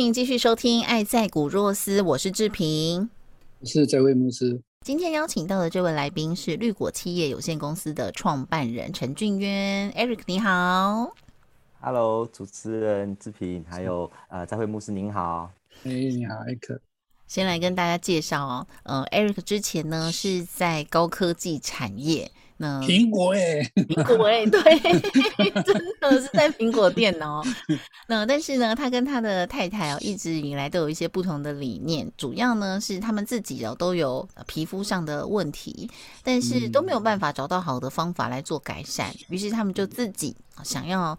欢迎继续收听《爱在古若斯》，我是志平，我是在位牧师。今天邀请到的这位来宾是绿果企业有限公司的创办人陈俊渊，Eric，你好。Hello，主持人志平，还有呃，在会牧师您好。哎，你好，艾克。先来跟大家介绍哦，呃，Eric 之前呢是在高科技产业。那苹果哎，苹果哎，对，真的是在苹果店哦。那但是呢，他跟他的太太哦，一直以来都有一些不同的理念。主要呢是他们自己哦都有皮肤上的问题，但是都没有办法找到好的方法来做改善。于是他们就自己想要。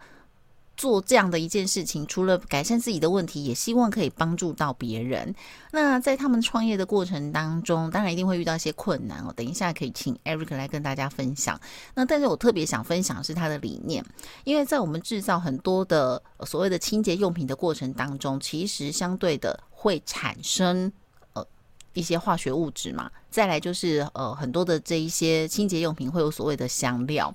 做这样的一件事情，除了改善自己的问题，也希望可以帮助到别人。那在他们创业的过程当中，当然一定会遇到一些困难哦。等一下可以请 Eric 来跟大家分享。那但是我特别想分享是他的理念，因为在我们制造很多的所谓的清洁用品的过程当中，其实相对的会产生呃一些化学物质嘛。再来就是呃很多的这一些清洁用品会有所谓的香料。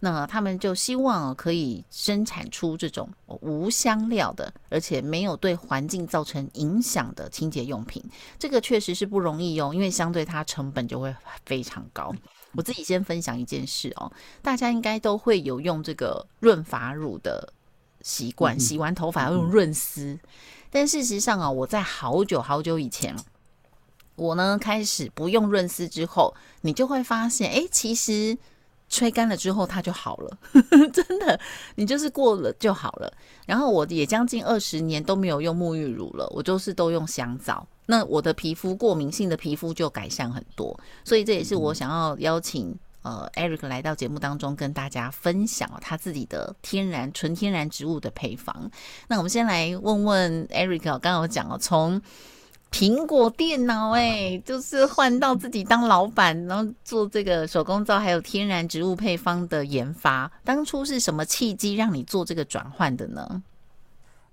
那他们就希望可以生产出这种无香料的，而且没有对环境造成影响的清洁用品。这个确实是不容易用，因为相对它成本就会非常高。我自己先分享一件事哦，大家应该都会有用这个润发乳的习惯，洗完头发要用润丝。但事实上啊，我在好久好久以前，我呢开始不用润丝之后，你就会发现，哎，其实。吹干了之后，它就好了，真的，你就是过了就好了。然后我也将近二十年都没有用沐浴乳了，我就是都用香皂。那我的皮肤过敏性的皮肤就改善很多，所以这也是我想要邀请呃 Eric 来到节目当中跟大家分享他自己的天然纯天然植物的配方。那我们先来问问 Eric，刚刚我讲了从。苹果电脑，哎，就是换到自己当老板，然后做这个手工皂，还有天然植物配方的研发。当初是什么契机让你做这个转换的呢？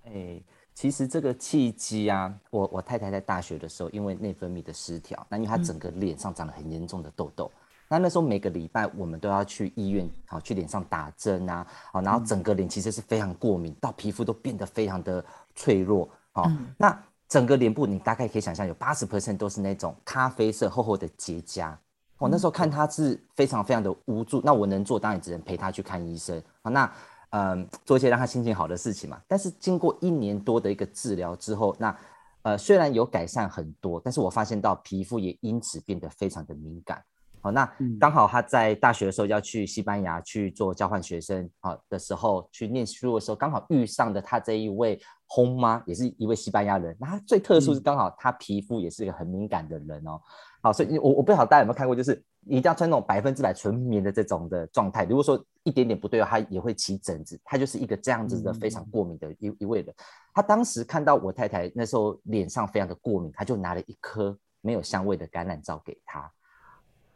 哎，其实这个契机啊，我我太太在大学的时候，因为内分泌的失调，那因为她整个脸上长了很严重的痘痘，那那时候每个礼拜我们都要去医院，好去脸上打针啊，好，然后整个脸其实是非常过敏，到皮肤都变得非常的脆弱，好，那。整个脸部，你大概可以想象，有八十 percent 都是那种咖啡色厚厚的结痂。我那时候看他是非常非常的无助，那我能做当然只能陪他去看医生啊。那嗯，做一些让他心情好的事情嘛。但是经过一年多的一个治疗之后，那呃虽然有改善很多，但是我发现到皮肤也因此变得非常的敏感。好，那刚好他在大学的时候要去西班牙去做交换学生，好的时候去念书的时候，刚好遇上的他这一位轰妈，也是一位西班牙人。那他最特殊是刚好他皮肤也是一个很敏感的人哦。好，所以我我不知道大家有没有看过，就是一定要穿那种百分之百纯棉的这种的状态。如果说一点点不对，他也会起疹子。他就是一个这样子的非常过敏的一一位人。他当时看到我太太那时候脸上非常的过敏，他就拿了一颗没有香味的橄榄皂给她。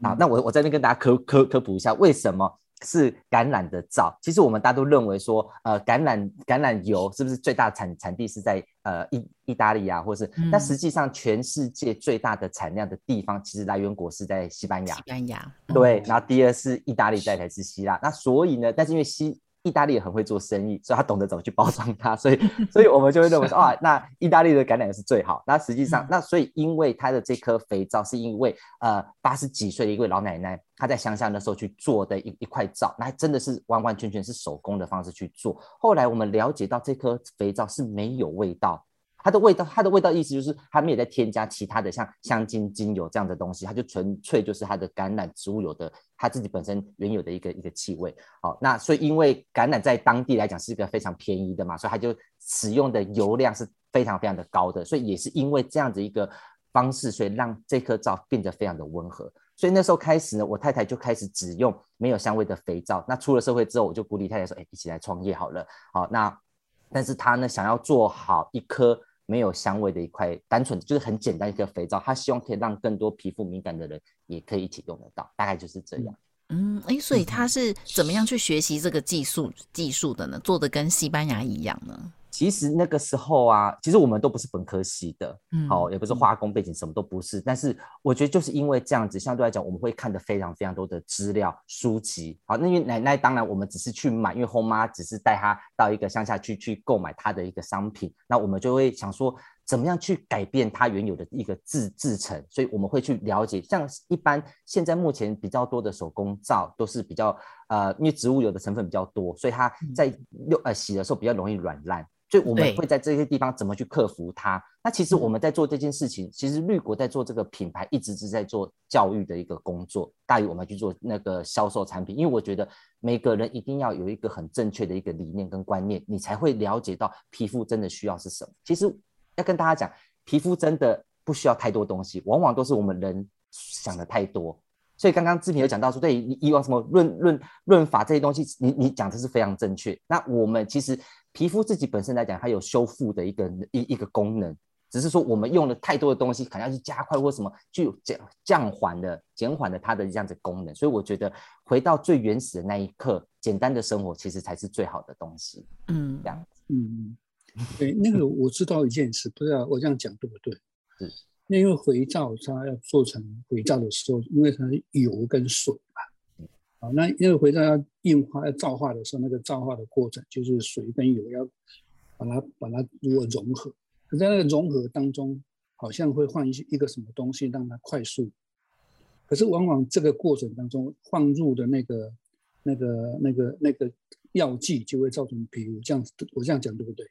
啊，那我我这边跟大家科科科普一下，为什么是橄榄的皂？其实我们大家都认为说，呃，橄榄橄榄油是不是最大产产地是在呃意意大利啊，或是？那实际上全世界最大的产量的地方，其实来源国是在西班牙。西班牙对，然后第二是意大利，再才是希腊。那所以呢，但是因为西意大利也很会做生意，所以他懂得怎么去包装它，所以所以我们就会认为说 啊，那意大利的橄榄油是最好。那实际上，那所以因为它的这颗肥皂是因为呃八十几岁的一位老奶奶，她在乡下那时候去做的一一块皂，那真的是完完全全是手工的方式去做。后来我们了解到这颗肥皂是没有味道，它的味道，它的味道意思就是它没有再添加其他的像香精、精油这样的东西，它就纯粹就是它的橄榄植物油的它自己本身原有的一个一个气味。好，那所以因为橄榄在当地来讲是一个非常便宜的嘛，所以它就使用的油量是非常非常的高的，所以也是因为这样子一个方式，所以让这颗皂变得非常的温和。所以那时候开始呢，我太太就开始只用没有香味的肥皂。那出了社会之后，我就鼓励太太说：“哎，一起来创业好了。”好，那但是她呢，想要做好一颗没有香味的一块，单纯就是很简单一个肥皂，它希望可以让更多皮肤敏感的人也可以一起用得到，大概就是这样。嗯，哎，所以他是怎么样去学习这个技术技术的呢？做的跟西班牙一样呢？其实那个时候啊，其实我们都不是本科系的，嗯，好，也不是化工背景，什么都不是。但是我觉得就是因为这样子，相对来讲，我们会看的非常非常多的资料书籍。好，那因为奶奶当然我们只是去买，因为后妈只是带她到一个乡下去去购买她的一个商品，那我们就会想说，怎么样去改变它原有的一个制制成。所以我们会去了解，像一般现在目前比较多的手工皂都是比较呃，因为植物油的成分比较多，所以它在用呃洗的时候比较容易软烂。所以我们会在这些地方怎么去克服它？那其实我们在做这件事情，其实绿国在做这个品牌，一直是在做教育的一个工作，大于我们去做那个销售产品。因为我觉得每个人一定要有一个很正确的一个理念跟观念，你才会了解到皮肤真的需要是什么。其实要跟大家讲，皮肤真的不需要太多东西，往往都是我们人想的太多。所以刚刚志平有讲到说，对以往什么润润润法这些东西，你你讲的是非常正确。那我们其实皮肤自己本身来讲，它有修复的一个一一个功能，只是说我们用了太多的东西，可能要去加快或什么，就降降缓的减缓了它的这样子功能。所以我觉得回到最原始的那一刻，简单的生活其实才是最好的东西。嗯，这样子。嗯，对，那个我知道一件事，不知道我这样讲对不对？是。那因为肥皂它要做成肥皂的时候，因为它是油跟水嘛，啊，那因为肥皂要硬化、要皂化的时候，那个皂化的过程就是水跟油要把它把它如何融合，可在那个融合当中，好像会换一些一个什么东西让它快速，可是往往这个过程当中放入的那个那个那个那个药剂就会造成比如这样子，我这样讲对不对？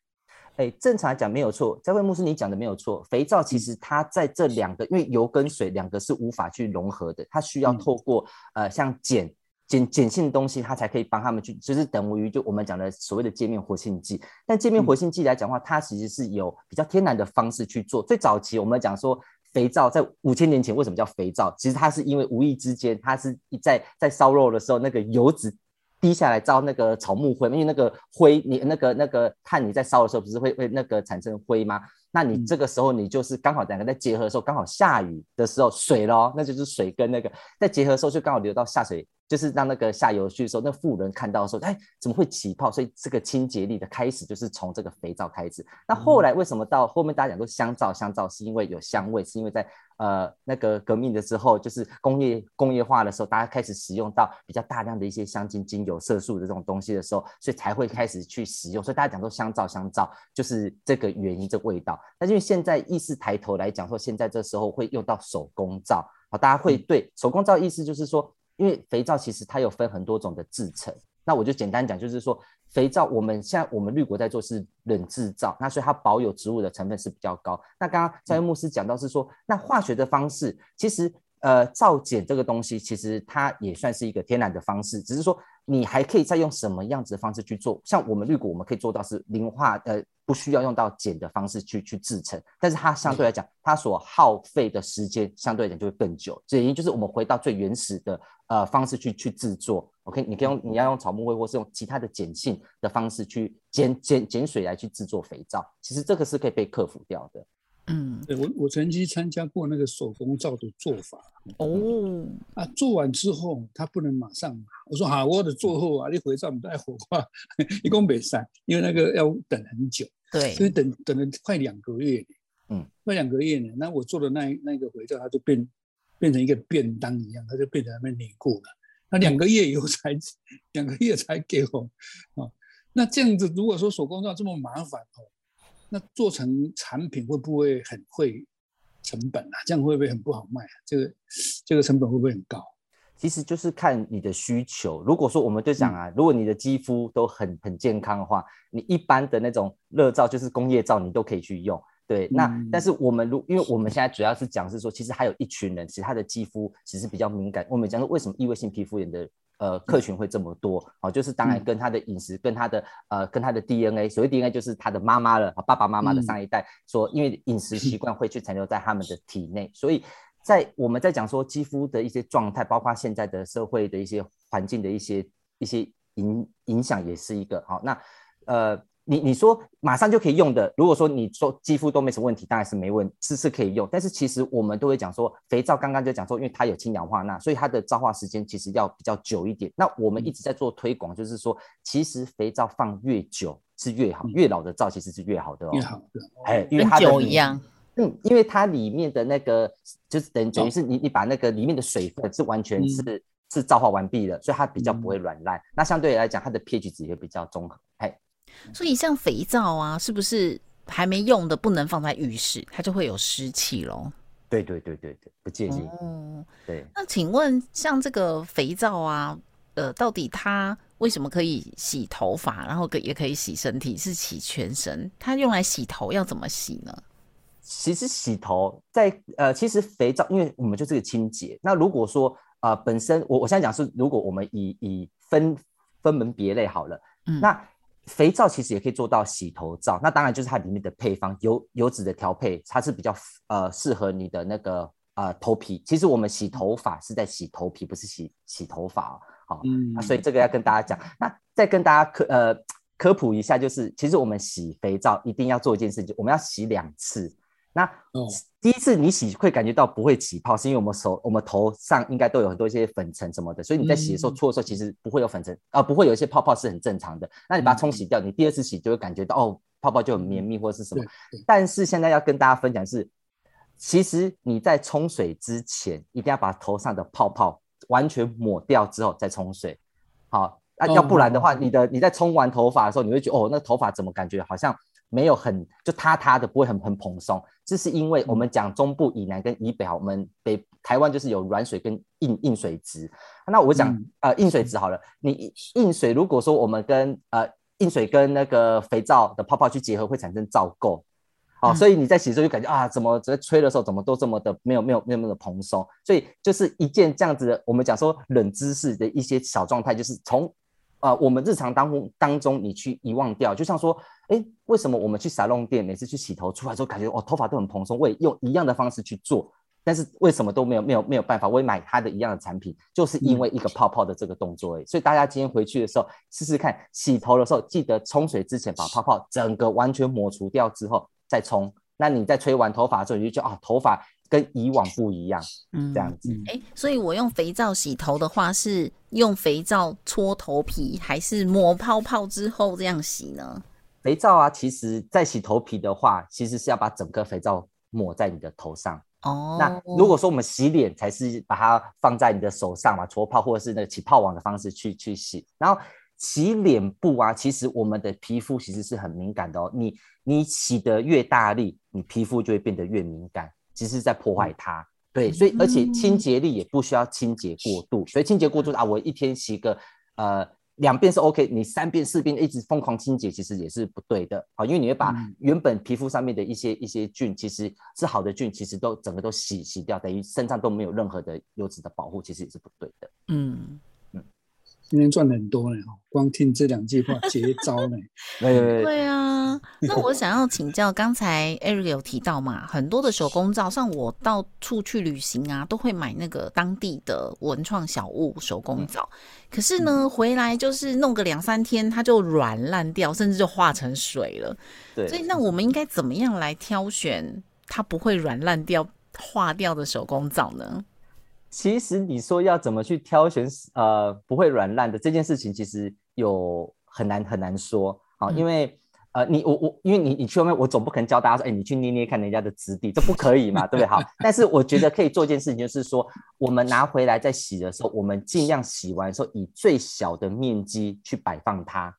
哎，正常来讲没有错，在位牧师你讲的没有错。肥皂其实它在这两个，因为油跟水两个是无法去融合的，它需要透过呃像碱碱碱性的东西，它才可以帮他们去，就是等于就我们讲的所谓的界面活性剂。但界面活性剂来讲的话，它其实是有比较天然的方式去做。最早期我们讲说肥皂在五千年前为什么叫肥皂？其实它是因为无意之间，它是在在烧肉的时候那个油脂。滴下来照那个草木灰，因为那个灰，你那个那个炭你在烧的时候不是会会那个产生灰吗？那你这个时候你就是刚好两个在结合的时候，刚好下雨的时候水咯，那就是水跟那个在结合的时候就刚好流到下水。就是让那个下游去的时候，那富人看到的时候，哎，怎么会起泡？所以这个清洁力的开始就是从这个肥皂开始。那后来为什么到后面大家讲说香皂？香皂是因为有香味，是因为在呃那个革命的时候，就是工业工业化的时候，大家开始使用到比较大量的一些香精、精油、色素的这种东西的时候，所以才会开始去使用。所以大家讲说香皂，香皂就是这个原因，这味道。但是因为现在意识抬头来讲说，现在这时候会用到手工皂，好，大家会对手工皂意思就是说。因为肥皂其实它有分很多种的制成，那我就简单讲，就是说肥皂我们现在我们绿国在做是冷制皂，那所以它保有植物的成分是比较高。那刚刚在牧师讲到是说，那化学的方式其实呃皂碱这个东西其实它也算是一个天然的方式，只是说你还可以再用什么样子的方式去做。像我们绿国我们可以做到是零化呃。不需要用到碱的方式去去制成，但是它相对来讲，它所耗费的时间相对来讲就会更久。这原因就是我们回到最原始的呃方式去去制作。OK，你可以用你要用草木灰，或是用其他的碱性的方式去碱碱碱水来去制作肥皂，其实这个是可以被克服掉的。嗯，对我我曾经参加过那个手工皂的做法。哦。啊，做完之后他不能马上，我说好，我的做后啊，你回皂你带火化，一共没散，因为那个要等很久，对，所以等等了快两个月，嗯，快两个月呢，那我做的那那个肥皂，它就变变成一个便当一样，它就变成那边凝固了，那两个月以后才两个月才给我啊，那这样子如果说手工皂这么麻烦哦。那做成产品会不会很会成本啊？这样会不会很不好卖啊？这个这个成本会不会很高？其实就是看你的需求。如果说我们就讲啊，如果你的肌肤都很很健康的话，你一般的那种热皂就是工业皂，你都可以去用。对，那嗯但是我们如因为我们现在主要是讲是说，其实还有一群人，其实他的肌肤其实比较敏感。我们讲说为什么异位性皮肤炎的呃客群会这么多？哦，就是当然嗯跟他的饮食、跟他的呃跟他的 DNA，所谓 DNA 就是他的妈妈了，爸爸妈妈的嗯上一代说，因为饮食习惯会去残留在他们的体内，所以。在我们在讲说肌肤的一些状态，包括现在的社会的一些环境的一些一些影影响，也是一个好。那呃，你你说马上就可以用的，如果说你说肌肤都没什么问题，当然是没问是是可以用。但是其实我们都会讲说，肥皂刚刚就讲说，因为它有氢氧化钠，所以它的皂化时间其实要比较久一点。那我们一直在做推广，就是说，其实肥皂放越久是越好，越老的皂其实是越好的哦。越好的。哎，因为它的里酒一样。嗯，因为它里面的那个就是等等于哦是你你把那个里面的水分是完全嗯是、是皂化完毕了，所以它比较不会嗯软烂。那相对来讲，它的 pH 值也比较中和。哎，所以像肥皂啊，是不是还没用的不能放在浴室，它就会有湿气咯？对对对对对，不建议。哦，对，那请问像这个肥皂啊，呃，到底它为什么可以洗头发，然后可也可以洗身体，是洗全身？它用来洗头要怎么洗呢？其实洗头在呃，其实肥皂，因为我们就是个清洁。那如果说呃本身我我现在讲是，如果我们以以分分门别类好了，嗯那肥皂其实也可以做到洗头皂。那当然就是它里面的配方油油脂的调配，它是比较呃适合你的那个呃头皮。其实我们洗头发是在洗头皮，不是洗洗头发哦。好、嗯啊，所以这个要跟大家讲。那再跟大家科呃科普一下，就是其实我们洗肥皂一定要做一件事情，我们要洗两次。那哦第一次你洗会感觉到不会起泡，是因为我们手、我们头上应该都有很多一些粉尘什么的，所以你在洗的时候、嗯。搓的时候，其实不会有粉尘，啊、不会有一些泡泡是很正常的。那你把它冲洗掉，你第二次洗就会感觉到哦，泡泡就很绵密或者是什么。但是现在要跟大家分享是，其实你在冲水之前，一定要把头上的泡泡完全抹掉之后再冲水。好，那、哦。要不然的话，你的你在冲完头发的时候，你会觉得哦，那头发怎么感觉好像没有很就塌塌的，不会很很蓬松。这是因为我们讲中部以南跟以北，好，我们北台湾就是有软水跟硬硬水质。那我讲、嗯呃硬水质好了，你硬水如果说我们跟呃硬水跟那个肥皂的泡泡去结合，会产生皂垢。好、嗯所以你在洗的时候就感觉啊，怎么在吹的时候怎么都这么的没有没有没有那么蓬松，所以就是一件这样子的，我们讲说冷知识的一些小状态，就是从呃我们日常当中当中你去遗忘掉，就像说，哎，为什么我们去沙龙店每次去洗头出来之后，感觉哦头发都很蓬松，我也用一样的方式去做，但是为什么都没有没有没有办法？我也买它的一样的产品，就是因为一个泡泡的这个动作而已。所以大家今天回去的时候试试看，洗头的时候记得冲水之前把泡泡整个完全抹除掉之后再冲。那你在吹完头发之后，你就觉得啊，头发跟以往不一样，嗯这样子。嗯哎，所以我用肥皂洗头的话，是用肥皂搓头皮，还是抹泡泡之后这样洗呢？肥皂啊，其实在洗头皮的话，其实是要把整个肥皂抹在你的头上。哦，那如果说我们洗脸，才是把它放在你的手上嘛，搓泡或者是那个起泡网的方式去去洗。然后洗脸部啊，其实我们的皮肤其实是很敏感的哦。你你洗得越大力，你皮肤就会变得越敏感，其实是在破坏它。对，所以而且清洁力也不需要清洁过度，所以清洁过度啊，我一天洗个呃两遍是 OK，你三遍四遍一直疯狂清洁，其实也是不对的。啊，因为你会把嗯。原本皮肤上面的一些一些菌，其实是好的菌，其实都整个都洗洗掉，等于身上都没有任何的油脂的保护，其实也是不对的。嗯，今天赚了很多呢，哦光听这两句话绝招呢。对啊。那我想要请教，刚才 Eric 有提到嘛，很多的手工皂，像我到处去旅行啊，都会买那个当地的文创小物手工皂，可是呢，回来就是弄个两三天，它就软烂掉，甚至就化成水了。对，所以，那我们应该怎么样来挑选它不会软烂掉、化掉的手工皂呢？其实你说要怎么去挑选呃不会软烂的这件事情，其实有很难很难说啊，嗯因为呃你我我因为你你去外面，我总不可能教大家说，哎，你去捏捏看人家的质地，这不可以嘛，对不对？好，但是我觉得可以做一件事情，就是说我们拿回来在洗的时候，我们尽量洗完的时候以最小的面积去摆放它。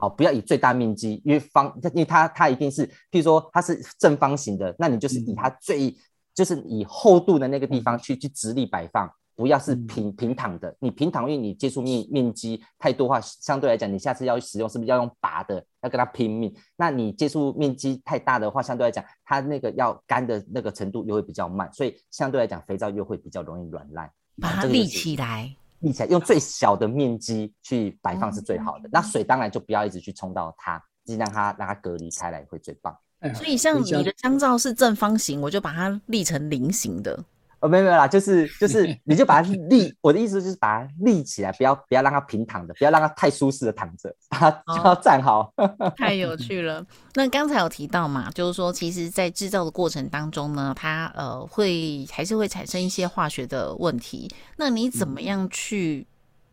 好，不要以最大面积，因为方，因为它它一定是，譬如说它是正方形的，那你就是以它最，就是以厚度的那个地方去去直立摆放，不要是平平躺的。你平躺，因为你接触面面积太多话，相对来讲，你下次要使用是不是要用拔的，要跟它拼命？那你接触面积太大的话，相对来讲，它那个要干的那个程度又会比较慢，所以相对来讲，肥皂又会比较容易软烂。把它立起来，立起来，用最小的面积去摆放是最好的。那水当然就不要一直去冲到它，尽量它让它隔离开来会最棒。所以像你的香皂是正方形，我就把它立成菱形的。哦，没有没有啦，就是 就是，你就把它立。我的意思就是把它立起来，不要不要让它平躺着，不要让它太舒适的躺着，把它就要站好。太有趣了。那刚才有提到嘛，就是说，其实，在制造的过程当中呢，它呃会还是会产生一些化学的问题。那你怎么样去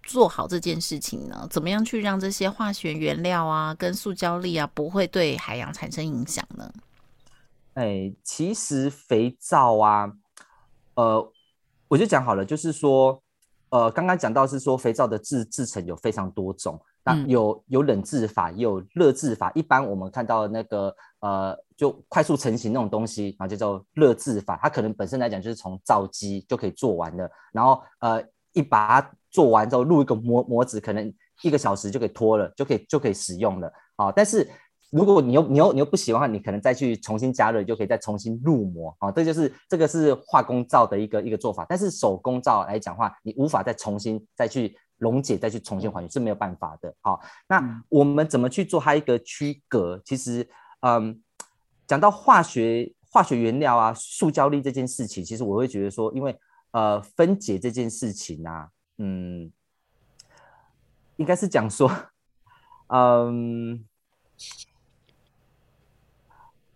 做好这件事情呢？怎么样去让这些化学原料啊，跟塑胶粒啊，不会对海洋产生影响呢？哎，其实肥皂啊。呃，我就讲好了，就是说，呃，刚刚讲到是说肥皂的制制成有非常多种，那有有冷制法，也有热制法。一般我们看到那个呃，就快速成型那种东西，然后就叫热制法。它可能本身来讲就是从皂基就可以做完的，然后呃，一把它做完之后，入一个模模子，可能一个小时就可以脱了，就可以就可以使用了啊。但是如果你又你又你又不喜欢，你可能再去重新加热，就可以再重新入模啊。这就是这个是化工皂的一个一个做法。但是手工皂来讲话，你无法再重新再去溶解，再去重新还原是没有办法的。好，那我们怎么去做它一个区隔？其实，嗯，讲到化学化学原料啊，塑胶粒这件事情，其实我会觉得说，因为呃分解这件事情啊，嗯，应该是讲说，嗯。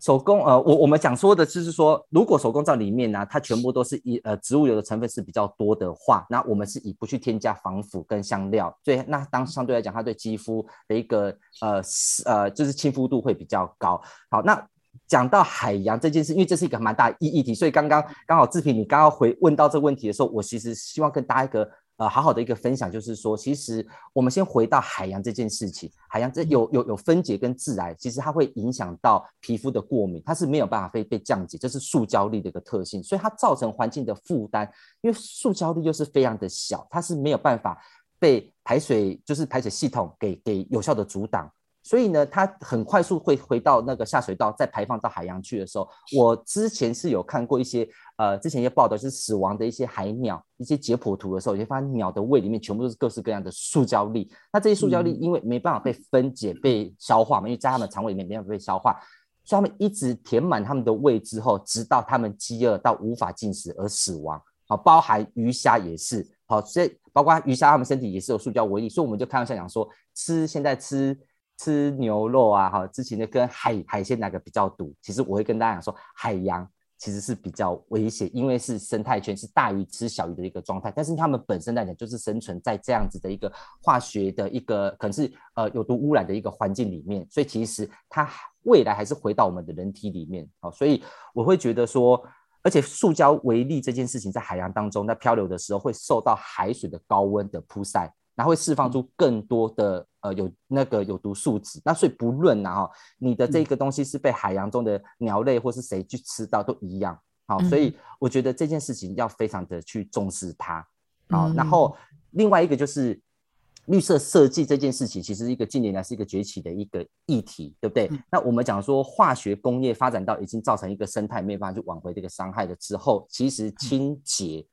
手工呃，我我们讲说的就是说，如果手工皂里面呢，它全部都是以呃植物油的成分是比较多的话，那我们是以不去添加防腐跟香料，所以那当相对来讲，它对肌肤的一个呃呃就是亲肤度会比较高。好，那讲到海洋这件事，因为这是一个蛮大议议题，所以刚刚刚好志平你刚刚回问到这个问题的时候，我其实希望跟大家一个。呃，好好的一个分享，就是说，其实我们先回到海洋这件事情，海洋这有有有分解跟致癌，其实它会影响到皮肤的过敏，它是没有办法被被降解，这是塑胶粒的一个特性，所以它造成环境的负担，因为塑胶粒又是非常的小，它是没有办法被排水就是排水系统给给有效的阻挡。所以呢，它很快速会回到那个下水道，再排放到海洋去的时候，我之前是有看过一些呃，之前一些报道是死亡的一些海鸟，一些解剖图的时候，就发现鸟的胃里面全部都是各式各样的塑胶粒。那这些塑胶粒因为没办法被分解、被消化嘛，因为在它们肠胃里面没办法被消化，所以它们一直填满它们的胃之后，直到它们饥饿到无法进食而死亡。好，包含鱼虾也是。好，所以包括鱼虾，它们身体也是有塑胶微粒，所以我们就开玩笑讲说，吃现在吃。吃牛肉啊，哈，之前的跟海海鲜哪个比较毒？其实我会跟大家讲说，海洋其实是比较危险，因为是生态圈是大鱼吃小鱼的一个状态。但是它们本身来讲，就是生存在这样子的一个化学的一个可能是呃有毒污染的一个环境里面，所以其实它未来还是回到我们的人体里面。好，所以我会觉得说，而且塑胶微粒这件事情在海洋当中在漂流的时候，会受到海水的高温的曝晒。它会释放出更多的呃有那个有毒树脂，那所以不论然后你的这个东西是被海洋中的鸟类或是谁去吃到都一样，好，所以我觉得这件事情要非常的去重视它，好，然后另外一个就是绿色设计这件事情，其实一个近年来是一个崛起的一个议题，对不对？那我们讲说化学工业发展到已经造成一个生态没有办法去挽回这个伤害了之后，其实清洁。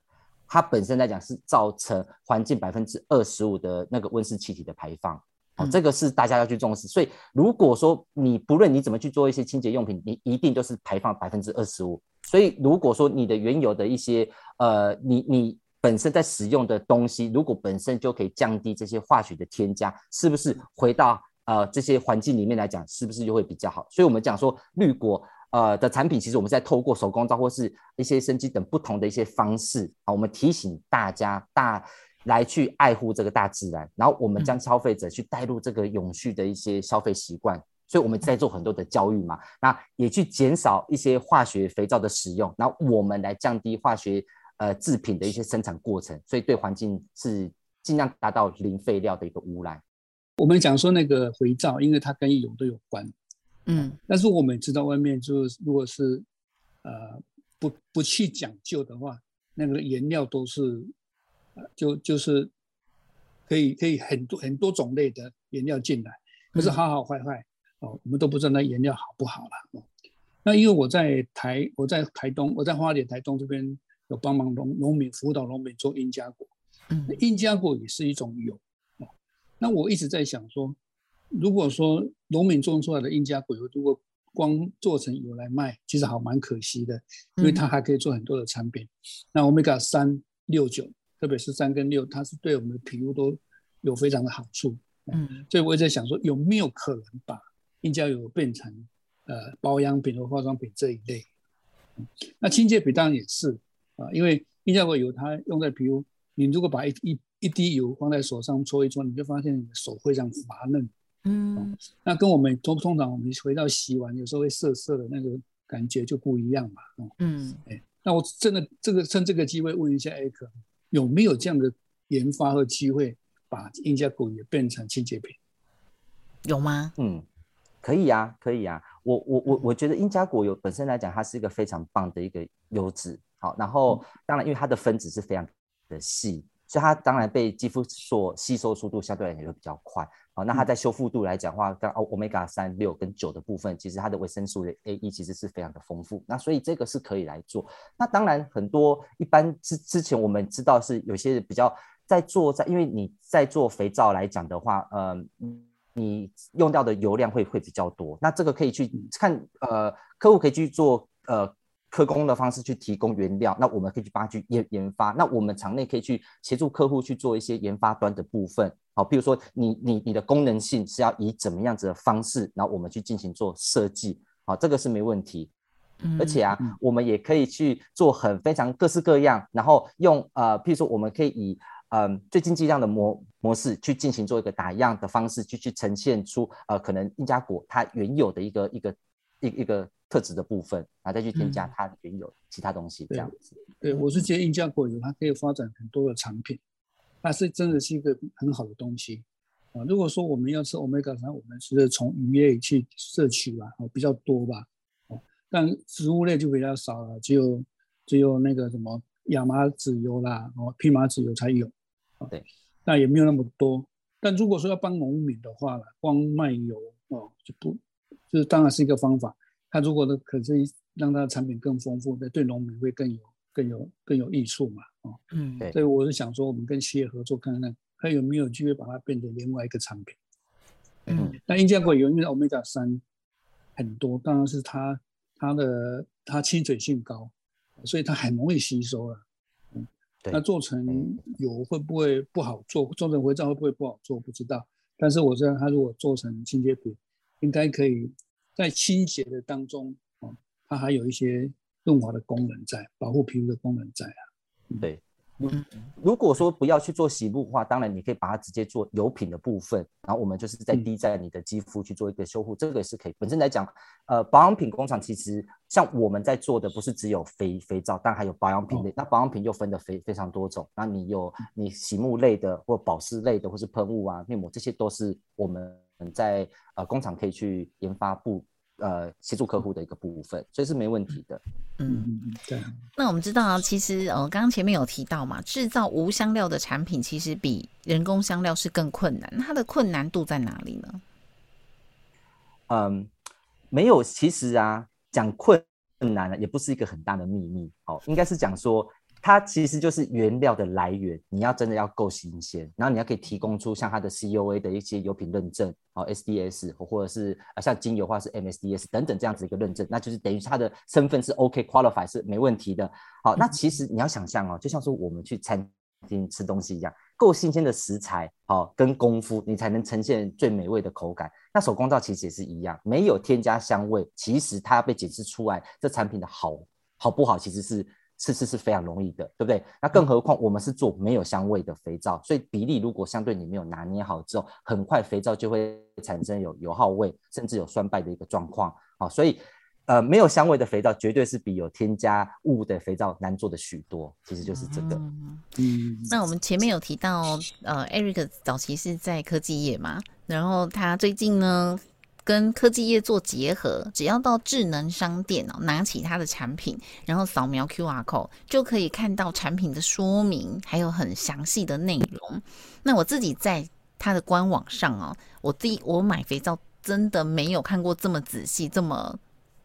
它本身来讲是造成环境百分之二十五的那个温室气体的排放，哦，这个是大家要去重视。所以如果说你不论你怎么去做一些清洁用品，你一定都是排放百分之二十五。所以如果说你的原有的一些呃，你你本身在使用的东西，如果本身就可以降低这些化学的添加，是不是回到呃这些环境里面来讲，是不是就会比较好？所以我们讲说绿果。呃的产品，其实我们在透过手工皂或是一些生机等不同的一些方式啊，我们提醒大家大来去爱护这个大自然，然后我们将消费者去带入这个永续的一些消费习惯，所以我们在做很多的教育嘛，那也去减少一些化学肥皂的使用，然后我们来降低化学呃制品的一些生产过程，所以对环境是尽量达到零废料的一个污染。我们讲说那个肥皂，因为它跟油都有关。嗯，但是我们知道外面就是，如果是，呃，不不去讲究的话，那个原料都是就就是可以可以很多很多种类的颜料进来，可是好好坏坏哦，我们都不知道那颜料好不好了哦。那因为我在台我在台东我在花莲台东这边有帮忙农农民辅导农民做印加果，嗯印加果也是一种油哦。那我一直在想说，如果说农民种出来的印加果油，如果光做成油来卖，其实好蛮可惜的，因为它还可以做很多的产品。那 omega 三六九，特别是三跟六，它是对我们的皮肤都有非常的好处。嗯所以我也在想说，有没有可能把印加油变成呃保养品和化妆品这一类？嗯那清洁品当然也是啊，因为印加果油它用在皮肤，你如果把一一一滴油放在手上搓一搓，你就发现你的手非常滑嫩。嗯那跟我们通通常我们回到洗碗有时候会涩涩的那个感觉就不一样嘛。哦，嗯哎，那我真的这个趁这个机会问一下艾克，有没有这样的研发和机会，把印加果也变成清洁品？有吗？嗯，可以啊，可以啊。我我我我觉得英加果油本身来讲，它是一个非常棒的一个油脂。好，然后当然因为它的分子是非常的细，所以它当然被肌肤所吸收速度相对来讲也会比较快。好，那它在修复度来讲的话，跟欧 omega 三六跟九的部分，其实它的维生素的 A E 其实是非常的丰富。那所以这个是可以来做。那当然很多一般之之前我们知道是有些比较在做在，因为你在做肥皂来讲的话，呃。你用掉的油量会会比较多，那这个可以去看，呃，客户可以去做呃科工的方式去提供原料，那我们可以去帮他去研研发，那我们厂内可以去协助客户去做一些研发端的部分，好，譬如说你你你的功能性是要以怎么样子的方式，然后我们去进行做设计，好，这个是没问题，而且啊，我们也可以去做很非常各式各样，然后用呃，譬如说我们可以以嗯，最经济量的模模式去进行做一个打样的方式，去去呈现出呃可能印加果它原有的一个一个一一个特质的部分，然后再去添加它原有其他东西这样子。对，我是觉得印加果油它可以发展很多的产品，那是真的是一个很好的东西啊。如果说我们要吃 omega 三，我们是从鱼类去摄取吧，哦比较多吧，哦，但植物类就比较少了，只有只有那个什么亚麻籽油啦，哦蓖麻籽油才有。对，那也没有那么多。但如果说要帮农民的话了，光卖油哦就不，就是当然是一个方法。他如果呢，可以让它的产品更丰富，那对农民会更有、更有、更有益处嘛。哦，嗯，对所以我是想说，我们跟企业合作看看，看有没有机会把它变成另外一个产品。嗯，那印加果油因为 omega 三很多，当然是它它的它亲水性高，所以它很容易吸收了。对那做成油会不会不好做？做成肥皂会不会不好做？不知道。但是我知道，它如果做成清洁品，应该可以在清洁的当中，哦，它还有一些润滑的功能在，保护皮肤的功能在啊。对，嗯如果说不要去做洗护的话，当然你可以把它直接做油品的部分，然后我们就是在嗯滴在你的肌肤去做一个修护，这个也是可以。本身来讲，呃，保养品工厂其实像我们在做的不是只有肥肥皂，但还有保养品类。那保养品又分的非非常多种，那你有你洗沐类的，或保湿类的，或是喷雾啊、面膜，这些都是我们在呃工厂可以去研发部呃协助客户的一个部分，所以是没问题的。嗯，嗯嗯，对。那我们知道啊，其实呃，刚刚前面有提到嘛，制造无香料的产品其实比人工香料是更困难，它的困难度在哪里呢？嗯，没有，其实啊，讲困难呢，也不是一个很大的秘密。哦，应该是讲说，它其实就是原料的来源，你要真的要够新鲜，然后你要可以提供出像它的 COA 的一些油品认证，哦，SDS 或者是啊像精油的话是 MSDS 等等这样子一个认证，那就是等于它的身份是 OK qualify 是没问题的。好，那其实你要想象哦，就像说我们去餐厅吃东西一样，够新鲜的食材，好、跟功夫，你才能呈现最美味的口感。那手工皂其实也是一样，没有添加香味，其实它要被检测出来这产品的好好不好，其实是是是是非常容易的，对不对？那更何况我们是做没有香味的肥皂，所以比例如果相对你没有拿捏好之后，很快肥皂就会产生有油耗味，甚至有酸败的一个状况。好，所以呃没有香味的肥皂绝对是比有添加物的肥皂难做的许多，其实就是这个。嗯嗯，那我们前面有提到，呃，Eric 早期是在科技业嘛，然后他最近呢跟科技业做结合，只要到智能商店哦，拿起它的产品，然后扫描 QR code，就可以看到产品的说明，还有很详细的内容。那我自己在它的官网上哦，我第一我买肥皂真的没有看过这么仔细、这么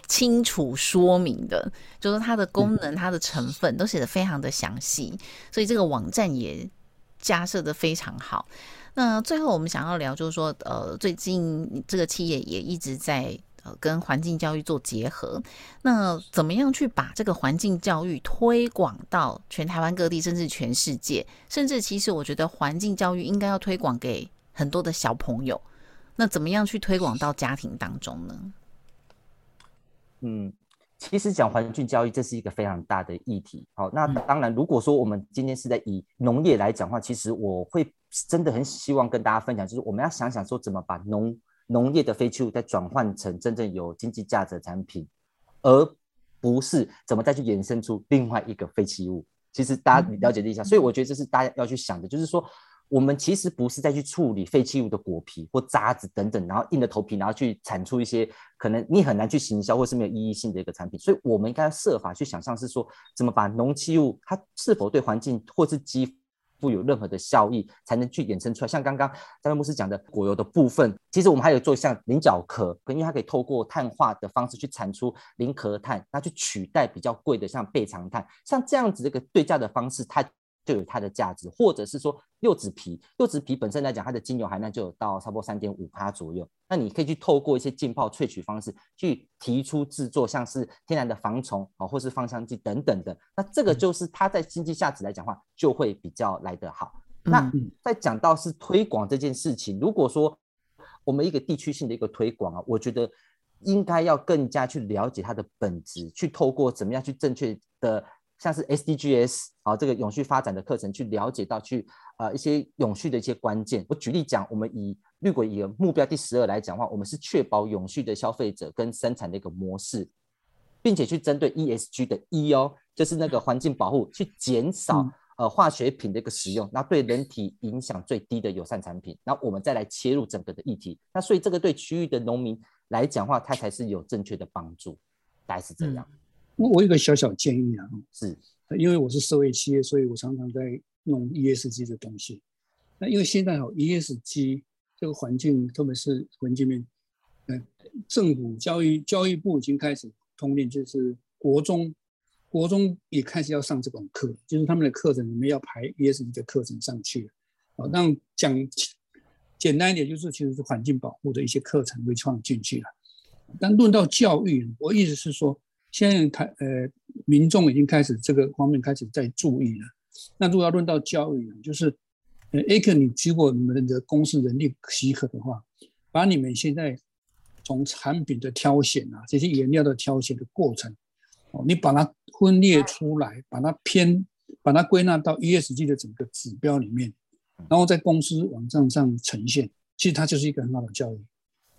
清楚说明的，就是它的功能、它的成分都写的非常的详细，所以这个网站也架设的非常好。那最后我们想要聊，就是说，呃，最近这个企业也一直在呃跟环境教育做结合。那怎么样去把这个环境教育推广到全台湾各地，甚至全世界？甚至其实我觉得环境教育应该要推广给很多的小朋友。那怎么样去推广到家庭当中呢？嗯。其实讲环境教育，这是一个非常大的议题。好，那当然，如果说我们今天是在以农业来讲话，其实我会真的很希望跟大家分享，就是我们要想想说，怎么把农农业的废弃物再转换成真正有经济价值的产品，而不是怎么再去衍生出另外一个废弃物。其实大家了解一下，所以我觉得这是大家要去想的，就是说。我们其实不是再去处理废弃物的果皮或渣子等等，然后硬着头皮，然后去产出一些可能你很难去行销或是没有意义性的一个产品。所以，我们应该设法去想象，是说怎么把农机物它是否对环境或是肌富有任何的效益，才能去衍生出来。像刚刚张位牧师讲的果油的部分，其实我们还有做像菱角壳，因为它可以透过碳化的方式去产出菱壳碳，那去取代比较贵的像倍长碳，像这样子一个对价的方式，它。就有它的价值，或者是说柚子皮，柚子皮本身来讲，它的精油含量就有到差不多三点五帕左右。那你可以去透过一些浸泡萃取方式，去提出制作像是天然的防虫啊，或是芳香剂等等的。那这个就是它在经济价值来讲话，就会比较来得好。那在讲到是推广这件事情，如果说我们一个地区性的一个推广啊，我觉得应该要更加去了解它的本质，去透过怎么样去正确的。像是 SDGs 啊，这个永续发展的课程，去了解到去呃一些永续的一些关键。我举例讲，我们以绿轨以目标第十二来讲话，我们是确保永续的消费者跟生产的一个模式，并且去针对 ESG 的 E 哦，就是那个环境保护，去减少呃化学品的一个使用，那对人体影响最低的友善产品，那我们再来切入整个的议题。那所以这个对区域的农民来讲话，它才是有正确的帮助，大概是这样。我有个小小建议啊，是，因为我是社会企业，所以我常常在弄 ESG 的东西。那因为现在哦，ESG 这个环境，特别是环境面，嗯，政府教育教育部已经开始通令，就是国中国中也开始要上这种课，就是他们的课程里面要排 ESG 的课程上去。啊，让讲简单一点，就是其实是环境保护的一些课程会创进去了。但论到教育，我意思是说。现在台呃民众已经开始这个方面开始在注意了。那如果要论到教育呢，就是呃 A 克，你如果你们的公司人力许可的话，把你们现在从产品的挑选啊，这些原料的挑选的过程，哦，你把它分裂出来，把它偏把它归纳到 ESG 的整个指标里面，然后在公司网站上呈现，其实它就是一个很好的教育。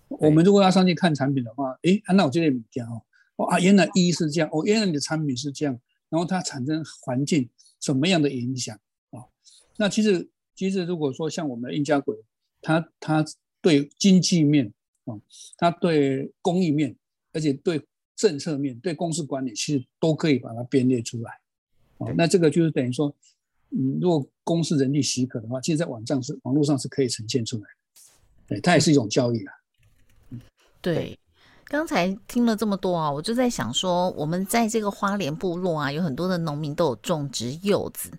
我们如果要上去看产品的话，诶，那我这里讲哦。哦啊，原来一是这样，哦，原来你的产品是这样，然后它产生环境什么样的影响啊？那其实其实如果说像我们的印加鬼，它它对经济面啊，它对公益面，而且对政策面对公司管理，其实都可以把它编列出来。哦，那这个就是等于说，嗯，如果公司人力许可的话，其实在网站是网络上是可以呈现出来的。对，它也是一种教育啊。对。刚才听了这么多啊，我就在想说，我们在这个花莲部落啊，有很多的农民都有种植柚子，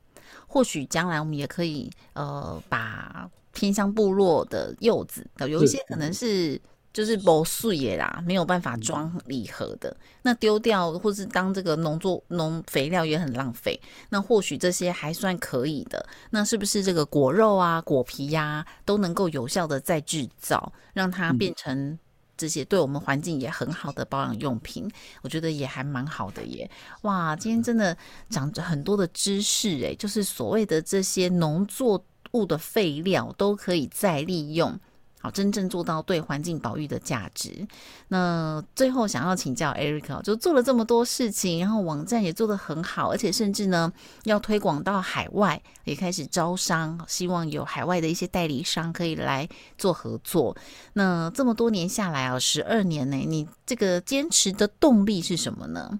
或许将来我们也可以呃，把偏乡部落的柚子，有一些可能是就是不碎也啦，没有办法装礼盒的，那丢掉或是当这个农作农肥料也很浪费。那或许这些还算可以的，那是不是这个果肉啊、果皮呀，都能够有效的再制造，让它变成？这些对我们环境也很好的保养用品，我觉得也还蛮好的耶。哇，今天真的长着很多的知识诶，就是所谓的这些农作物的废料都可以再利用，好真正做到对环境保育的价值。那最后想要请教 Eric，就做了这么多事情，然后网站也做得很好，而且甚至呢要推广到海外，也开始招商，希望有海外的一些代理商可以来做合作。那这么多年下来啊，十二年呢，你这个坚持的动力是什么呢？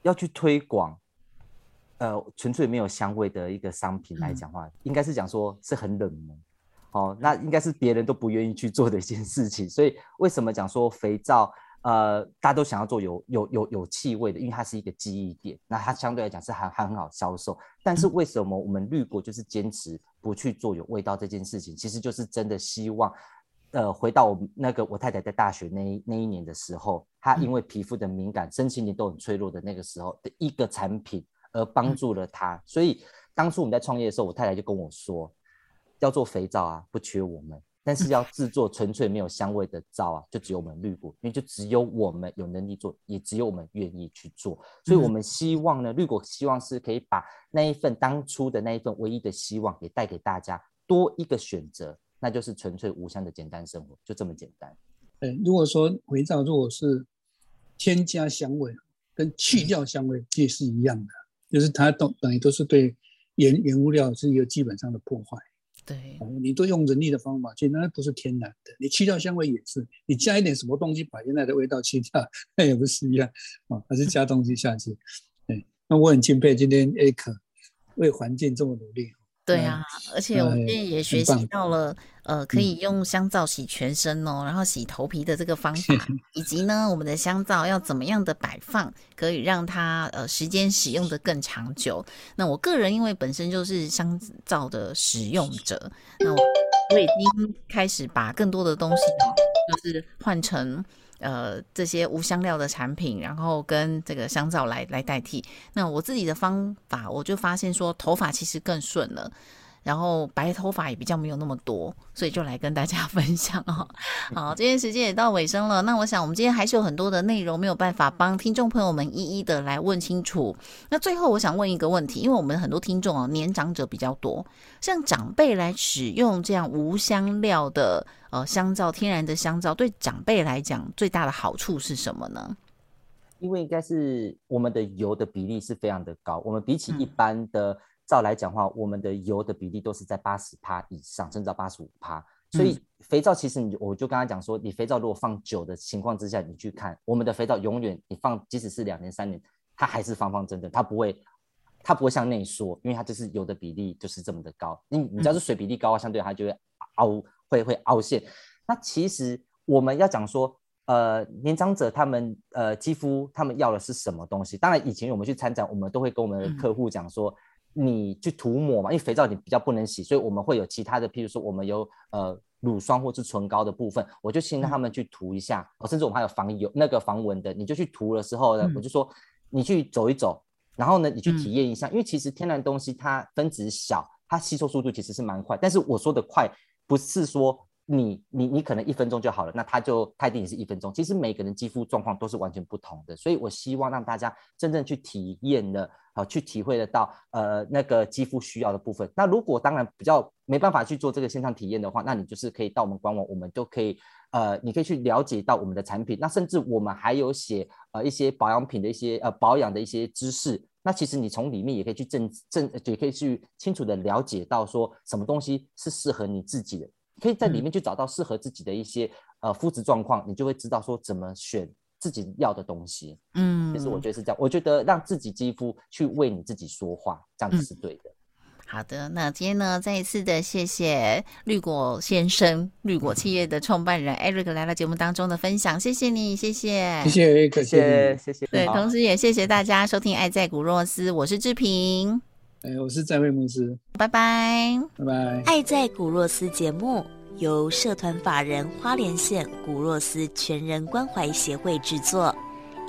要去推广。呃，纯粹没有香味的一个商品来讲话，应该是讲说是很冷门，哦，那应该是别人都不愿意去做的一件事情。所以为什么讲说肥皂，呃，大家都想要做有有有有气味的，因为它是一个记忆点，那它相对来讲是还还很好销售。但是为什么我们绿国就是坚持不去做有味道这件事情？其实就是真的希望，呃，回到我那个我太太在大学那那一年的时候，她因为皮肤的敏感，身心灵都很脆弱的那个时候的一个产品。而帮助了她，所以当初我们在创业的时候，我太太就跟我说，要做肥皂啊，不缺我们，但是要制作纯粹没有香味的皂啊，就只有我们绿果，因为就只有我们有能力做，也只有我们愿意去做，所以我们希望呢，绿果希望是可以把那一份当初的那一份唯一的希望，也带给大家多一个选择，那就是纯粹无香的简单生活，就这么简单。对，如果说肥皂如果是添加香味，跟去掉香味也是一样的。就是它都等于都是对原原物料是一个基本上的破坏。对，你都用人力的方法，去那不是天然的。你去掉香味也是，你加一点什么东西把原来的味道去掉，那也不是一样啊，还是加东西下去。对，那我很敬佩今天 A 可为环境这么努力。对啊，而且我们也学习到了，呃，可以用香皂洗全身哦，然后洗头皮的这个方法，以及呢，我们的香皂要怎么样的摆放，可以让它呃时间使用的更长久。那我个人因为本身就是香皂的使用者，那我我已经开始把更多的东西哦，就是换成。呃，这些无香料的产品，然后跟这个香皂来来代替。那我自己的方法，我就发现说，头发其实更顺了。然后白头发也比较没有那么多，所以就来跟大家 分享哦。好，今天时间也到尾声了，那我想我们今天还是有很多的内容没有办法帮听众朋友们一一的来问清楚。那最后我想问一个问题，因为我们很多听众哦，年长者比较多，像长辈来使用这样无香料的呃香皂，天然的香皂，对长辈来讲最大的好处是什么呢？因为应该是我们的油的比例是非常的高，我们比起一般的。照来讲话，我们的油的比例都是在八十帕以上，甚至到八十五帕。所以肥皂其实你，我就跟他讲说，你肥皂如果放久的情况之下，你去看我们的肥皂，永远你放，即使是两年三年，它还是方方正正，它不会，它不会向内缩，因为它就是油的比例就是这么的高。你你只要是水比例高啊，相对它就会凹，会会凹陷。那其实我们要讲说，呃，年长者他们呃肌肤他们要的是什么东西？当然以前我们去参展，我们都会跟我们的客户讲说。你去涂抹嘛，因为肥皂你比较不能洗，所以我们会有其他的，譬如说我们有呃乳霜或是唇膏的部分，我就先让他们去涂一下，甚至我们还有防油那个防蚊的，你就去涂的时候呢，我就说你去走一走，然后呢你去体验一下，因为其实天然东西它分子小，它吸收速度其实是蛮快，但是我说的快不是说。你你你可能一分钟就好了，那他就他一定也是一分钟。其实每个人肌肤状况都是完全不同的，所以我希望让大家真正去体验的，好去体会得到，呃，那个肌肤需要的部分。那如果当然比较没办法去做这个线上体验的话，那你就是可以到我们官网，我们都可以，呃，你可以去了解到我们的产品。那甚至我们还有写呃一些保养品的一些呃保养的一些知识。那其实你从里面也可以去正正也可以去清楚的了解到说什么东西是适合你自己的。可以在里面去找到适合自己的一些呃肤质状况，你就会知道说怎么选自己要的东西。嗯，其实我觉得是这样。我觉得让自己肌肤去为你自己说话，这样子是对的。好的，那今天呢，再一次的谢谢绿果先生，绿果企业的创办人 Eric 来到节目当中的分享，谢谢你，谢谢，谢谢，谢谢，谢谢。对，同时也谢谢大家收听《爱在古若斯》，我是志平。哎，我是在位牧师，拜拜，拜拜。爱在古若斯节目由社团法人花莲县古若斯全人关怀协会制作，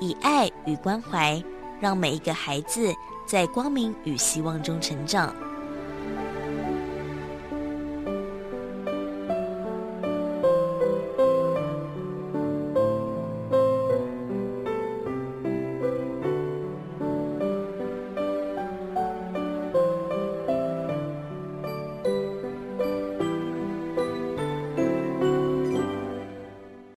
以爱与关怀，让每一个孩子在光明与希望中成长。